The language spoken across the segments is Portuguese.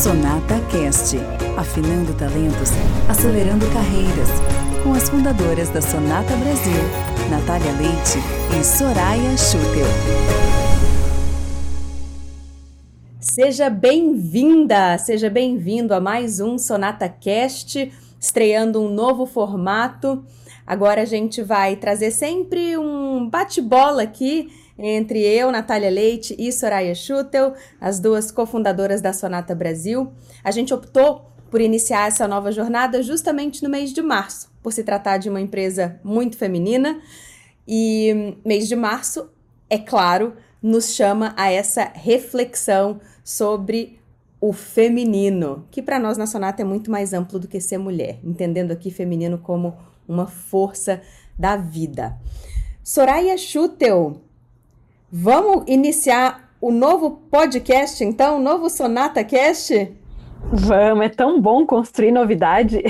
Sonata Cast, afinando talentos, acelerando carreiras, com as fundadoras da Sonata Brasil, Natália Leite e Soraya Schutel. Seja bem-vinda, seja bem-vindo a mais um Sonata Cast, estreando um novo formato. Agora a gente vai trazer sempre um bate-bola aqui entre eu, Natália Leite e Soraya Schutel, as duas cofundadoras da Sonata Brasil. A gente optou por iniciar essa nova jornada justamente no mês de março, por se tratar de uma empresa muito feminina. E mês de março, é claro, nos chama a essa reflexão sobre o feminino, que para nós na Sonata é muito mais amplo do que ser mulher, entendendo aqui feminino como uma força da vida. Soraya Schutel, Vamos iniciar o novo podcast, então, o novo Sonata Cast? Vamos, é tão bom construir novidade.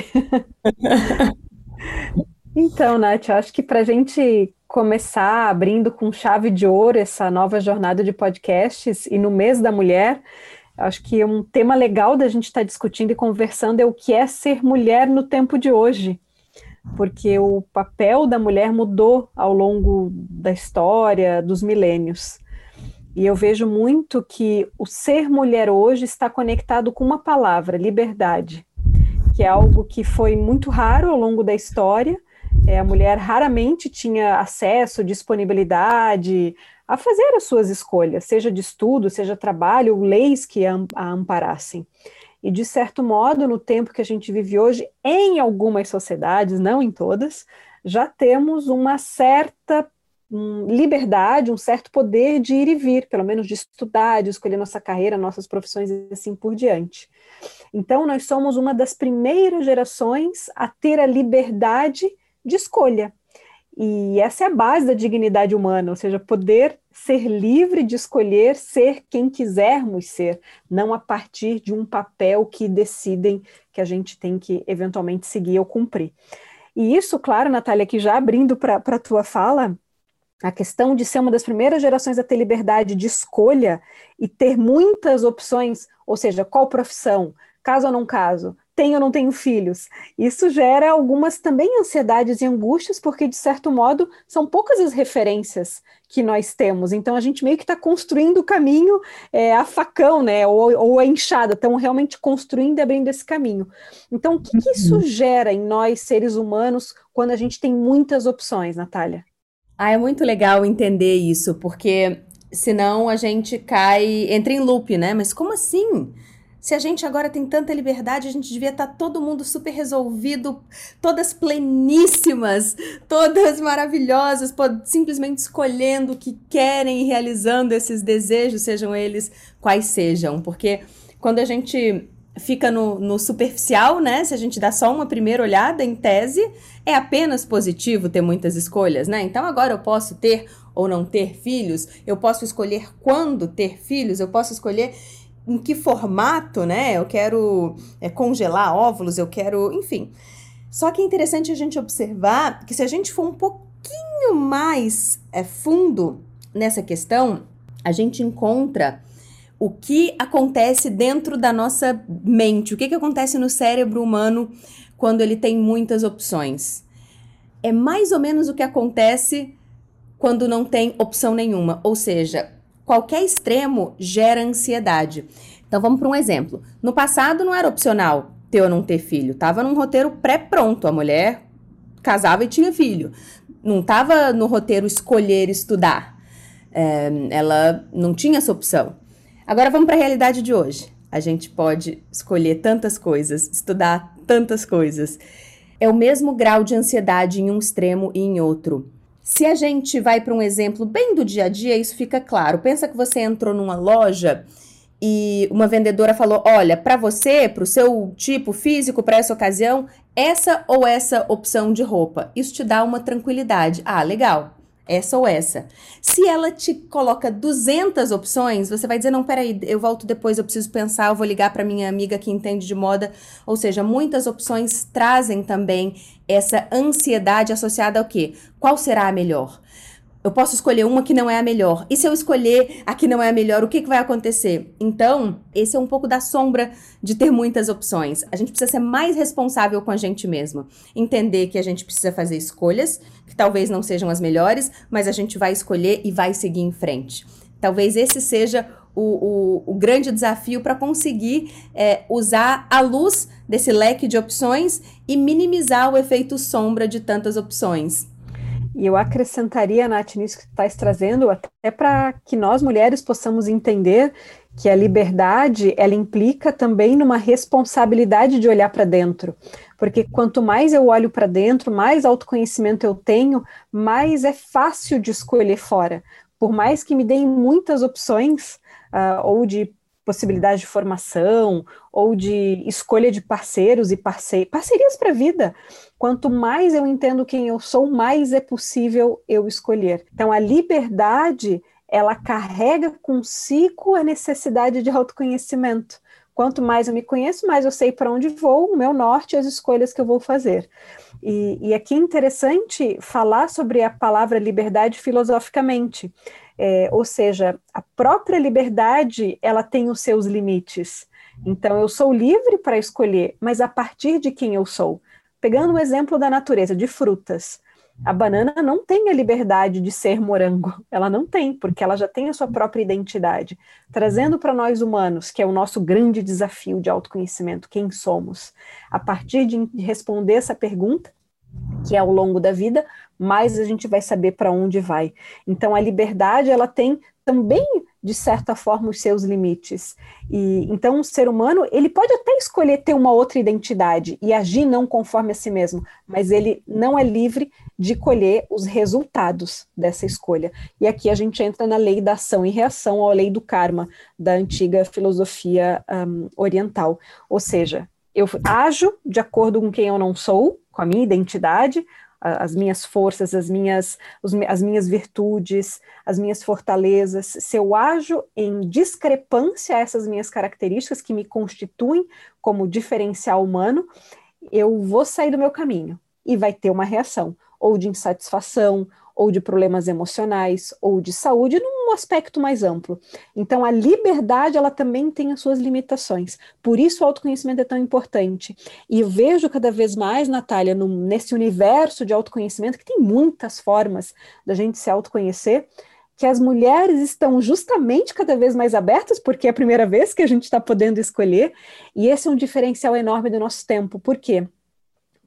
então, Nath, eu acho que para a gente começar abrindo com chave de ouro essa nova jornada de podcasts e no mês da mulher, acho que um tema legal da gente estar tá discutindo e conversando é o que é ser mulher no tempo de hoje porque o papel da mulher mudou ao longo da história, dos milênios. E eu vejo muito que o ser mulher hoje está conectado com uma palavra, liberdade, que é algo que foi muito raro ao longo da história. É, a mulher raramente tinha acesso, disponibilidade a fazer as suas escolhas, seja de estudo, seja trabalho, leis que a, a amparassem. E, de certo modo, no tempo que a gente vive hoje, em algumas sociedades, não em todas, já temos uma certa um, liberdade, um certo poder de ir e vir, pelo menos de estudar, de escolher nossa carreira, nossas profissões e assim por diante. Então, nós somos uma das primeiras gerações a ter a liberdade de escolha. E essa é a base da dignidade humana, ou seja, poder ser livre de escolher ser quem quisermos ser, não a partir de um papel que decidem que a gente tem que eventualmente seguir ou cumprir. E isso, claro, Natália, que já abrindo para a tua fala, a questão de ser uma das primeiras gerações a ter liberdade de escolha e ter muitas opções, ou seja, qual profissão, caso ou não caso, tenho ou não tenho filhos. Isso gera algumas também ansiedades e angústias, porque, de certo modo, são poucas as referências que nós temos. Então, a gente meio que está construindo o caminho é, a facão, né? Ou, ou a enxada, estão realmente construindo e abrindo esse caminho. Então, o que, que isso uhum. gera em nós, seres humanos, quando a gente tem muitas opções, Natália? Ah, é muito legal entender isso, porque senão a gente cai, entra em loop, né? Mas como assim? Se a gente agora tem tanta liberdade, a gente devia estar todo mundo super resolvido, todas pleníssimas, todas maravilhosas, simplesmente escolhendo o que querem e realizando esses desejos, sejam eles quais sejam. Porque quando a gente fica no, no, superficial, né? Se a gente dá só uma primeira olhada, em tese, é apenas positivo ter muitas escolhas, né? Então agora eu posso ter ou não ter filhos, eu posso escolher quando ter filhos, eu posso escolher em que formato, né? Eu quero é, congelar óvulos, eu quero, enfim. Só que é interessante a gente observar que se a gente for um pouquinho mais é, fundo nessa questão, a gente encontra o que acontece dentro da nossa mente, o que, que acontece no cérebro humano quando ele tem muitas opções. É mais ou menos o que acontece quando não tem opção nenhuma, ou seja, qualquer extremo gera ansiedade. Então vamos para um exemplo. No passado não era opcional ter ou não ter filho, tava num roteiro pré-pronto, a mulher casava e tinha filho. Não tava no roteiro escolher estudar. É, ela não tinha essa opção. Agora vamos para a realidade de hoje. A gente pode escolher tantas coisas, estudar tantas coisas. É o mesmo grau de ansiedade em um extremo e em outro. Se a gente vai para um exemplo bem do dia a dia, isso fica claro. Pensa que você entrou numa loja e uma vendedora falou: Olha, para você, para o seu tipo físico, para essa ocasião, essa ou essa opção de roupa. Isso te dá uma tranquilidade. Ah, legal essa ou essa. Se ela te coloca 200 opções, você vai dizer: não, peraí, eu volto depois, eu preciso pensar, eu vou ligar para minha amiga que entende de moda. Ou seja, muitas opções trazem também essa ansiedade associada ao quê? Qual será a melhor? Eu posso escolher uma que não é a melhor. E se eu escolher a que não é a melhor, o que, que vai acontecer? Então, esse é um pouco da sombra de ter muitas opções. A gente precisa ser mais responsável com a gente mesmo. Entender que a gente precisa fazer escolhas, que talvez não sejam as melhores, mas a gente vai escolher e vai seguir em frente. Talvez esse seja o, o, o grande desafio para conseguir é, usar a luz desse leque de opções e minimizar o efeito sombra de tantas opções. E eu acrescentaria, Nath, nisso que tu estás trazendo, até para que nós mulheres possamos entender que a liberdade, ela implica também numa responsabilidade de olhar para dentro. Porque quanto mais eu olho para dentro, mais autoconhecimento eu tenho, mais é fácil de escolher fora. Por mais que me deem muitas opções, uh, ou de possibilidade de formação, ou de escolha de parceiros e parce parcerias para a vida. Quanto mais eu entendo quem eu sou, mais é possível eu escolher. Então, a liberdade, ela carrega consigo a necessidade de autoconhecimento. Quanto mais eu me conheço, mais eu sei para onde vou, o meu norte e as escolhas que eu vou fazer. E, e aqui é interessante falar sobre a palavra liberdade filosoficamente. É, ou seja, a própria liberdade ela tem os seus limites. Então, eu sou livre para escolher, mas a partir de quem eu sou. Pegando o exemplo da natureza, de frutas. A banana não tem a liberdade de ser morango, ela não tem, porque ela já tem a sua própria identidade. Trazendo para nós humanos, que é o nosso grande desafio de autoconhecimento, quem somos. A partir de responder essa pergunta, que é ao longo da vida, mais a gente vai saber para onde vai. Então a liberdade ela tem também de certa forma os seus limites. E então o ser humano, ele pode até escolher ter uma outra identidade e agir não conforme a si mesmo, mas ele não é livre de colher os resultados dessa escolha. E aqui a gente entra na lei da ação e reação, ou a lei do karma da antiga filosofia um, oriental. Ou seja, eu ajo de acordo com quem eu não sou, com a minha identidade, as minhas forças, as minhas, as minhas virtudes, as minhas fortalezas, se eu ajo em discrepância a essas minhas características que me constituem como diferencial humano, eu vou sair do meu caminho e vai ter uma reação, ou de insatisfação, ou de problemas emocionais, ou de saúde, num aspecto mais amplo. Então, a liberdade, ela também tem as suas limitações. Por isso, o autoconhecimento é tão importante. E vejo cada vez mais, Natália, no, nesse universo de autoconhecimento, que tem muitas formas da gente se autoconhecer, que as mulheres estão justamente cada vez mais abertas, porque é a primeira vez que a gente está podendo escolher, e esse é um diferencial enorme do nosso tempo. Por quê?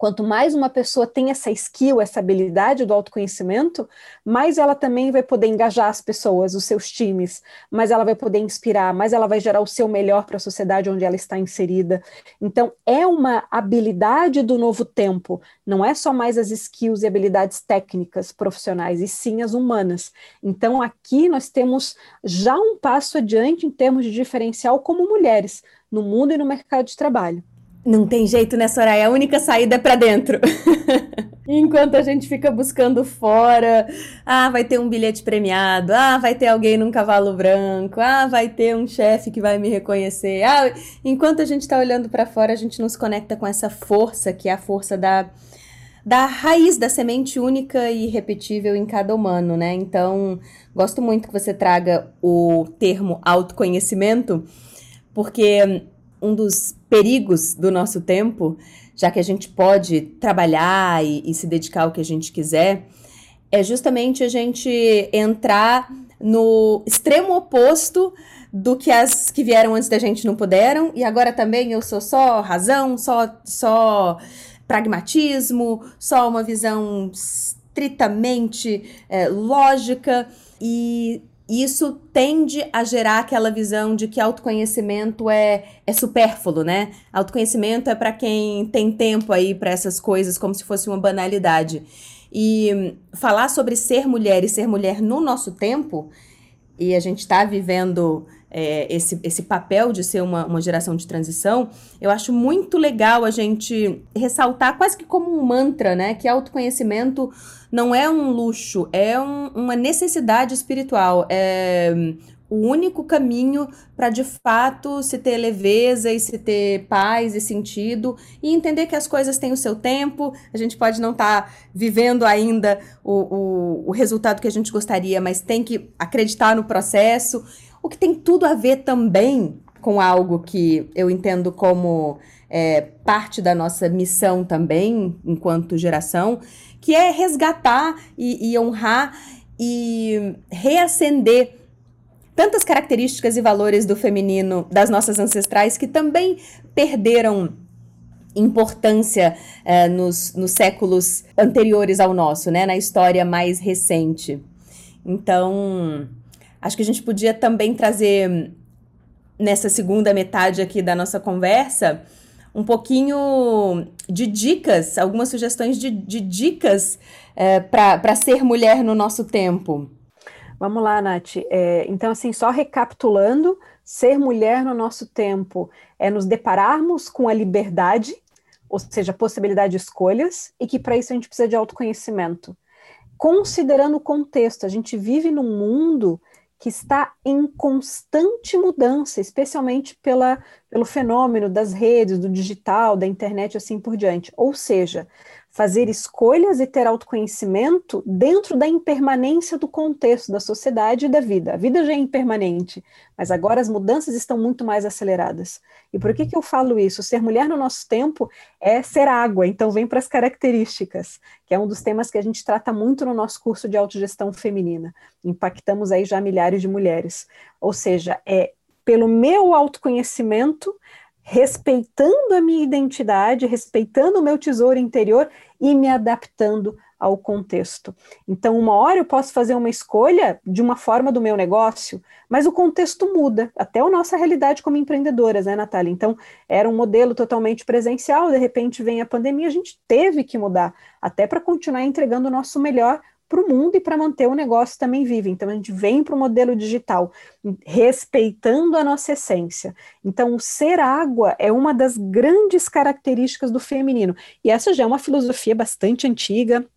Quanto mais uma pessoa tem essa skill, essa habilidade do autoconhecimento, mais ela também vai poder engajar as pessoas, os seus times, mais ela vai poder inspirar, mais ela vai gerar o seu melhor para a sociedade onde ela está inserida. Então, é uma habilidade do novo tempo, não é só mais as skills e habilidades técnicas profissionais, e sim as humanas. Então, aqui nós temos já um passo adiante em termos de diferencial como mulheres no mundo e no mercado de trabalho. Não tem jeito, né, Soraya? A única saída é para dentro. Enquanto a gente fica buscando fora, ah, vai ter um bilhete premiado, ah, vai ter alguém num cavalo branco, ah, vai ter um chefe que vai me reconhecer. Ah, enquanto a gente está olhando para fora, a gente nos conecta com essa força, que é a força da da raiz da semente única e irrepetível em cada humano, né? Então, gosto muito que você traga o termo autoconhecimento, porque um dos perigos do nosso tempo, já que a gente pode trabalhar e, e se dedicar ao que a gente quiser, é justamente a gente entrar no extremo oposto do que as que vieram antes da gente não puderam, e agora também eu sou só razão, só, só pragmatismo, só uma visão estritamente é, lógica, e isso tende a gerar aquela visão de que autoconhecimento é, é supérfluo, né? Autoconhecimento é para quem tem tempo aí para essas coisas, como se fosse uma banalidade. E falar sobre ser mulher e ser mulher no nosso tempo, e a gente está vivendo é, esse, esse papel de ser uma, uma geração de transição, eu acho muito legal a gente ressaltar quase que como um mantra, né? Que autoconhecimento não é um luxo, é um, uma necessidade espiritual. É o único caminho para de fato se ter leveza e se ter paz e sentido e entender que as coisas têm o seu tempo, a gente pode não estar tá vivendo ainda o, o, o resultado que a gente gostaria, mas tem que acreditar no processo, o que tem tudo a ver também com algo que eu entendo como é, parte da nossa missão também, enquanto geração, que é resgatar e, e honrar e reacender tantas características e valores do feminino das nossas ancestrais que também perderam importância eh, nos, nos séculos anteriores ao nosso, né, na história mais recente. Então, acho que a gente podia também trazer nessa segunda metade aqui da nossa conversa um pouquinho de dicas, algumas sugestões de, de dicas eh, para ser mulher no nosso tempo. Vamos lá, Nath. É, então, assim, só recapitulando, ser mulher no nosso tempo é nos depararmos com a liberdade, ou seja, a possibilidade de escolhas, e que para isso a gente precisa de autoconhecimento. Considerando o contexto, a gente vive num mundo que está em constante mudança, especialmente pela, pelo fenômeno das redes, do digital, da internet, assim por diante. Ou seja, fazer escolhas e ter autoconhecimento dentro da impermanência do contexto da sociedade e da vida. A vida já é impermanente, mas agora as mudanças estão muito mais aceleradas. E por que, que eu falo isso? Ser mulher no nosso tempo é ser água, então vem para as características, que é um dos temas que a gente trata muito no nosso curso de autogestão feminina. Impactamos aí já milhares de mulheres. Ou seja, é pelo meu autoconhecimento respeitando a minha identidade, respeitando o meu tesouro interior e me adaptando ao contexto. Então, uma hora eu posso fazer uma escolha de uma forma do meu negócio, mas o contexto muda, até a nossa realidade como empreendedoras, né, Natália? Então, era um modelo totalmente presencial, de repente vem a pandemia, a gente teve que mudar, até para continuar entregando o nosso melhor para o mundo e para manter o negócio também vivo. Então, a gente vem para o modelo digital, respeitando a nossa essência. Então, ser água é uma das grandes características do feminino. E essa já é uma filosofia bastante antiga,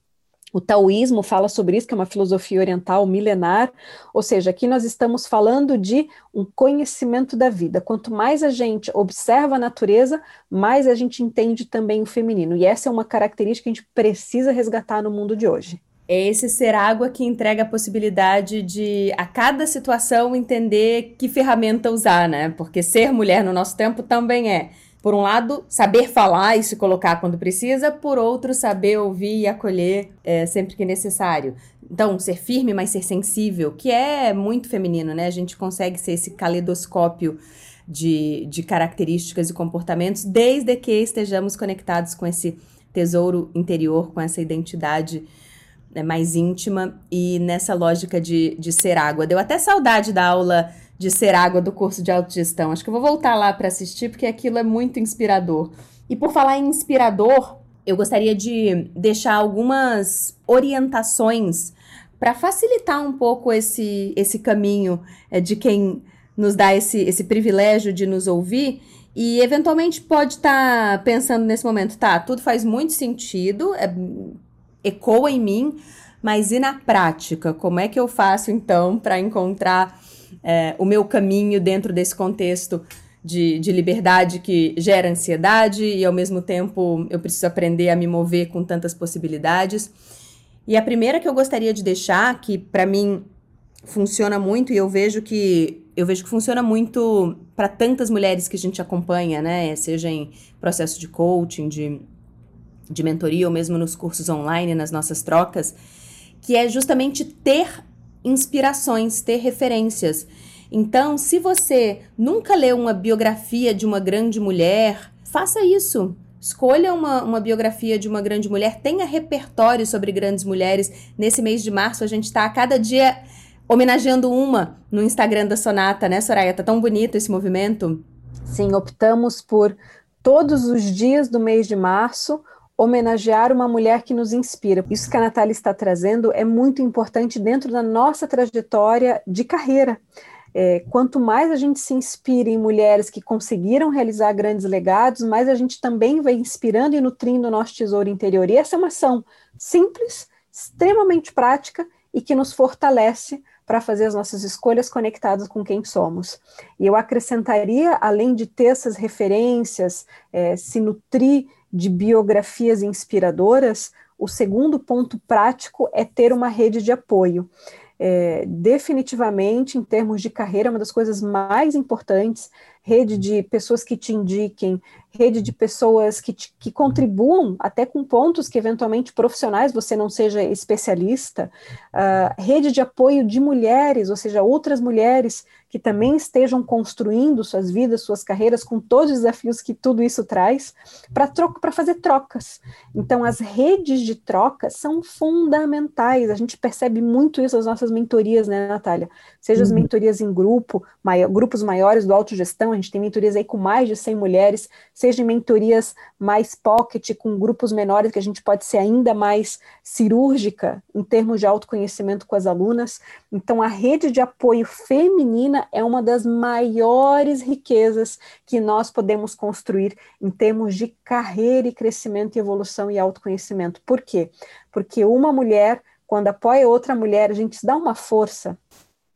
o taoísmo fala sobre isso, que é uma filosofia oriental milenar, ou seja, aqui nós estamos falando de um conhecimento da vida. Quanto mais a gente observa a natureza, mais a gente entende também o feminino. E essa é uma característica que a gente precisa resgatar no mundo de hoje. É esse ser água que entrega a possibilidade de, a cada situação, entender que ferramenta usar, né? Porque ser mulher no nosso tempo também é, por um lado, saber falar e se colocar quando precisa, por outro, saber ouvir e acolher é, sempre que necessário. Então, ser firme, mas ser sensível, que é muito feminino, né? A gente consegue ser esse caleidoscópio de, de características e comportamentos, desde que estejamos conectados com esse tesouro interior, com essa identidade né, mais íntima e nessa lógica de, de ser água. Deu até saudade da aula de ser água do curso de autogestão. Acho que eu vou voltar lá para assistir porque aquilo é muito inspirador. E por falar em inspirador, eu gostaria de deixar algumas orientações para facilitar um pouco esse, esse caminho é, de quem nos dá esse, esse privilégio de nos ouvir e eventualmente pode estar tá pensando nesse momento, tá, tudo faz muito sentido, é, ecoa em mim, mas e na prática? Como é que eu faço então para encontrar é, o meu caminho dentro desse contexto de, de liberdade que gera ansiedade e ao mesmo tempo eu preciso aprender a me mover com tantas possibilidades? E a primeira que eu gostaria de deixar, que para mim funciona muito e eu vejo que eu vejo que funciona muito para tantas mulheres que a gente acompanha, né? Seja em processo de coaching, de de mentoria ou mesmo nos cursos online, nas nossas trocas, que é justamente ter inspirações, ter referências. Então, se você nunca leu uma biografia de uma grande mulher, faça isso. Escolha uma, uma biografia de uma grande mulher, tenha repertório sobre grandes mulheres. Nesse mês de março, a gente está a cada dia homenageando uma no Instagram da Sonata, né, Soraya? Tá tão bonito esse movimento. Sim, optamos por todos os dias do mês de março homenagear uma mulher que nos inspira. Isso que a Natália está trazendo é muito importante dentro da nossa trajetória de carreira. É, quanto mais a gente se inspira em mulheres que conseguiram realizar grandes legados, mais a gente também vai inspirando e nutrindo o nosso tesouro interior. E essa é uma ação simples, extremamente prática e que nos fortalece para fazer as nossas escolhas conectadas com quem somos. E eu acrescentaria, além de ter essas referências, é, se nutrir de biografias inspiradoras, o segundo ponto prático é ter uma rede de apoio. É, definitivamente, em termos de carreira, uma das coisas mais importantes rede de pessoas que te indiquem, rede de pessoas que, te, que contribuam, até com pontos que eventualmente profissionais você não seja especialista, uh, rede de apoio de mulheres, ou seja, outras mulheres que também estejam construindo suas vidas, suas carreiras, com todos os desafios que tudo isso traz, para fazer trocas. Então, as redes de troca são fundamentais, a gente percebe muito isso nas nossas mentorias, né, Natália? Seja as uhum. mentorias em grupo, maior, grupos maiores do autogestão, a gente tem mentorias aí com mais de 100 mulheres, seja em mentorias mais pocket, com grupos menores, que a gente pode ser ainda mais cirúrgica em termos de autoconhecimento com as alunas. Então, a rede de apoio feminina é uma das maiores riquezas que nós podemos construir em termos de carreira e crescimento e evolução e autoconhecimento. Por quê? Porque uma mulher, quando apoia outra mulher, a gente dá uma força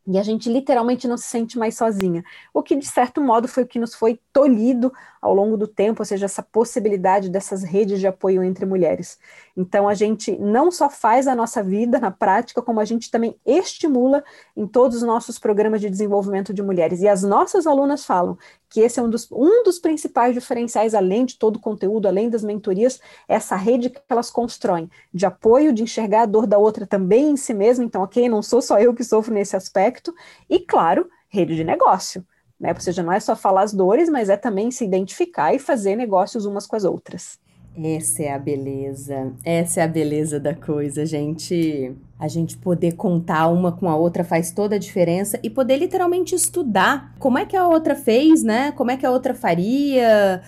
e a gente literalmente não se sente mais sozinha. O que, de certo modo, foi o que nos foi tolhido ao longo do tempo, ou seja, essa possibilidade dessas redes de apoio entre mulheres. Então, a gente não só faz a nossa vida na prática, como a gente também estimula em todos os nossos programas de desenvolvimento de mulheres. E as nossas alunas falam que esse é um dos, um dos principais diferenciais, além de todo o conteúdo, além das mentorias, essa rede que elas constroem de apoio, de enxergar a dor da outra também em si mesma. Então, ok, não sou só eu que sofro nesse aspecto. E, claro, rede de negócio né? Ou seja, não é só falar as dores, mas é também se identificar e fazer negócios umas com as outras. Essa é a beleza. Essa é a beleza da coisa, gente. A gente poder contar uma com a outra faz toda a diferença e poder literalmente estudar como é que a outra fez, né? Como é que a outra faria.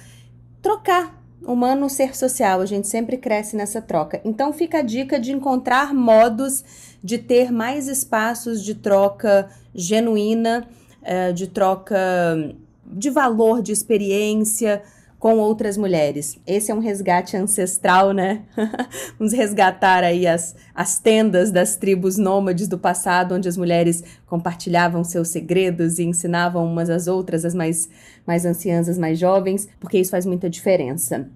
Trocar. Humano ser social, a gente sempre cresce nessa troca. Então fica a dica de encontrar modos de ter mais espaços de troca genuína é, de troca de valor, de experiência com outras mulheres. Esse é um resgate ancestral, né? Vamos resgatar aí as, as tendas das tribos nômades do passado, onde as mulheres compartilhavam seus segredos e ensinavam umas às outras, as mais, mais anciãs, as mais jovens, porque isso faz muita diferença.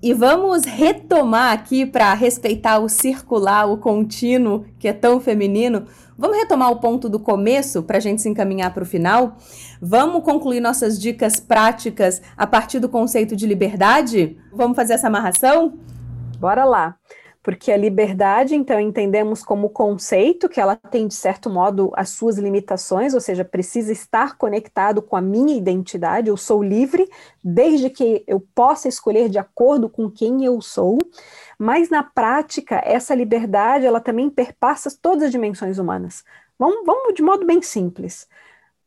E vamos retomar aqui para respeitar o circular, o contínuo, que é tão feminino. Vamos retomar o ponto do começo para a gente se encaminhar para o final? Vamos concluir nossas dicas práticas a partir do conceito de liberdade? Vamos fazer essa amarração? Bora lá porque a liberdade, então, entendemos como conceito que ela tem, de certo modo, as suas limitações, ou seja, precisa estar conectado com a minha identidade. Eu sou livre, desde que eu possa escolher de acordo com quem eu sou. Mas, na prática, essa liberdade, ela também perpassa todas as dimensões humanas. Vamos, vamos de modo bem simples.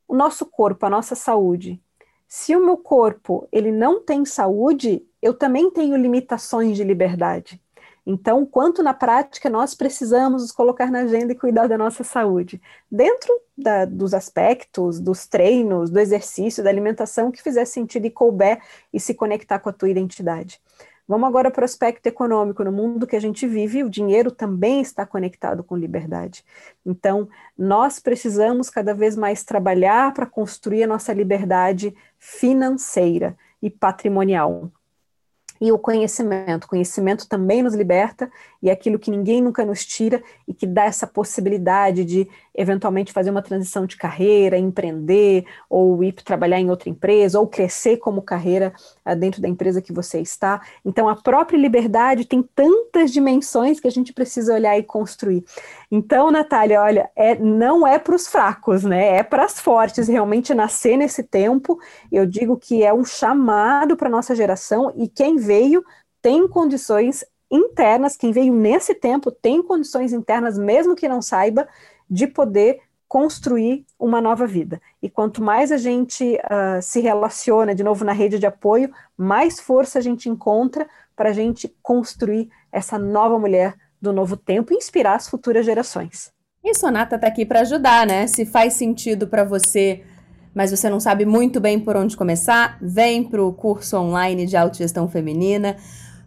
O nosso corpo, a nossa saúde. Se o meu corpo ele não tem saúde, eu também tenho limitações de liberdade. Então, quanto na prática nós precisamos nos colocar na agenda e cuidar da nossa saúde, dentro da, dos aspectos, dos treinos, do exercício, da alimentação que fizer sentido e couber e se conectar com a tua identidade. Vamos agora para o aspecto econômico. No mundo que a gente vive, o dinheiro também está conectado com liberdade. Então, nós precisamos cada vez mais trabalhar para construir a nossa liberdade financeira e patrimonial e o conhecimento. O conhecimento também nos liberta e aquilo que ninguém nunca nos tira e que dá essa possibilidade de eventualmente fazer uma transição de carreira, empreender ou ir trabalhar em outra empresa ou crescer como carreira uh, dentro da empresa que você está. Então a própria liberdade tem tantas dimensões que a gente precisa olhar e construir. Então, Natália, olha, é, não é para os fracos, né? É para as fortes realmente nascer nesse tempo. Eu digo que é um chamado para nossa geração e quem veio tem condições internas, quem veio nesse tempo tem condições internas, mesmo que não saiba, de poder construir uma nova vida. E quanto mais a gente uh, se relaciona de novo na rede de apoio, mais força a gente encontra para a gente construir essa nova mulher do novo tempo e inspirar as futuras gerações. E Sonata está aqui para ajudar, né? Se faz sentido para você, mas você não sabe muito bem por onde começar, vem para o curso online de autogestão feminina.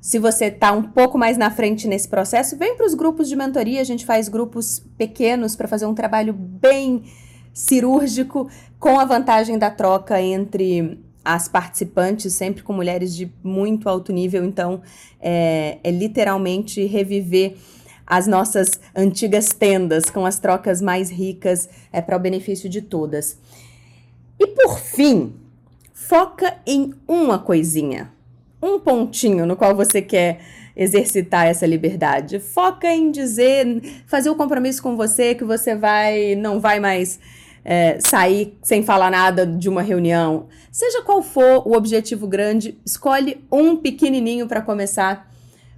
Se você está um pouco mais na frente nesse processo, vem para os grupos de mentoria. A gente faz grupos pequenos para fazer um trabalho bem cirúrgico, com a vantagem da troca entre as participantes, sempre com mulheres de muito alto nível. Então, é, é literalmente reviver as nossas antigas tendas com as trocas mais ricas é para o benefício de todas. E por fim, foca em uma coisinha, um pontinho no qual você quer exercitar essa liberdade. Foca em dizer, fazer o compromisso com você que você vai, não vai mais é, sair sem falar nada de uma reunião. Seja qual for o objetivo grande, escolhe um pequenininho para começar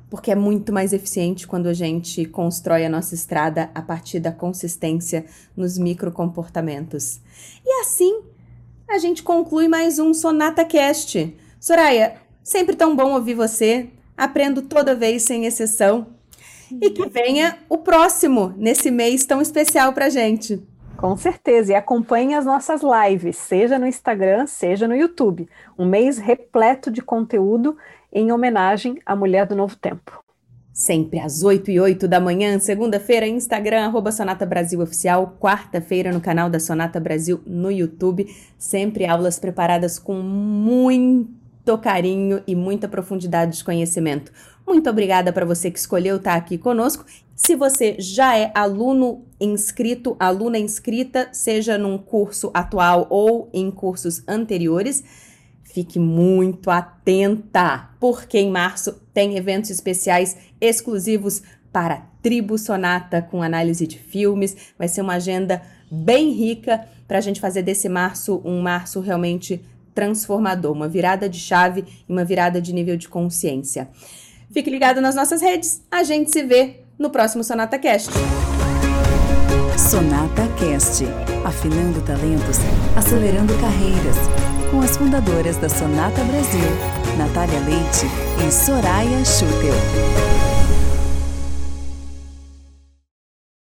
porque é muito mais eficiente quando a gente constrói a nossa estrada a partir da consistência nos microcomportamentos. E assim, a gente conclui mais um Sonata Cast. Soraya, sempre tão bom ouvir você. Aprendo toda vez sem exceção. E que venha o próximo nesse mês tão especial pra gente. Com certeza, e acompanhe as nossas lives, seja no Instagram, seja no YouTube. Um mês repleto de conteúdo em homenagem à mulher do novo tempo. Sempre às 8 e 8 da manhã, segunda-feira, Instagram, arroba Sonata Brasil Oficial, quarta-feira no canal da Sonata Brasil no YouTube. Sempre aulas preparadas com muito carinho e muita profundidade de conhecimento. Muito obrigada para você que escolheu estar aqui conosco. Se você já é aluno inscrito, aluna inscrita, seja num curso atual ou em cursos anteriores, Fique muito atenta, porque em março tem eventos especiais exclusivos para Tribo Sonata com análise de filmes. Vai ser uma agenda bem rica para a gente fazer desse março um março realmente transformador, uma virada de chave e uma virada de nível de consciência. Fique ligado nas nossas redes, a gente se vê no próximo Sonata Cast. Sonata Cast, afinando talentos, acelerando carreiras com as fundadoras da Sonata Brasil, Natália Leite e Soraya Schutel.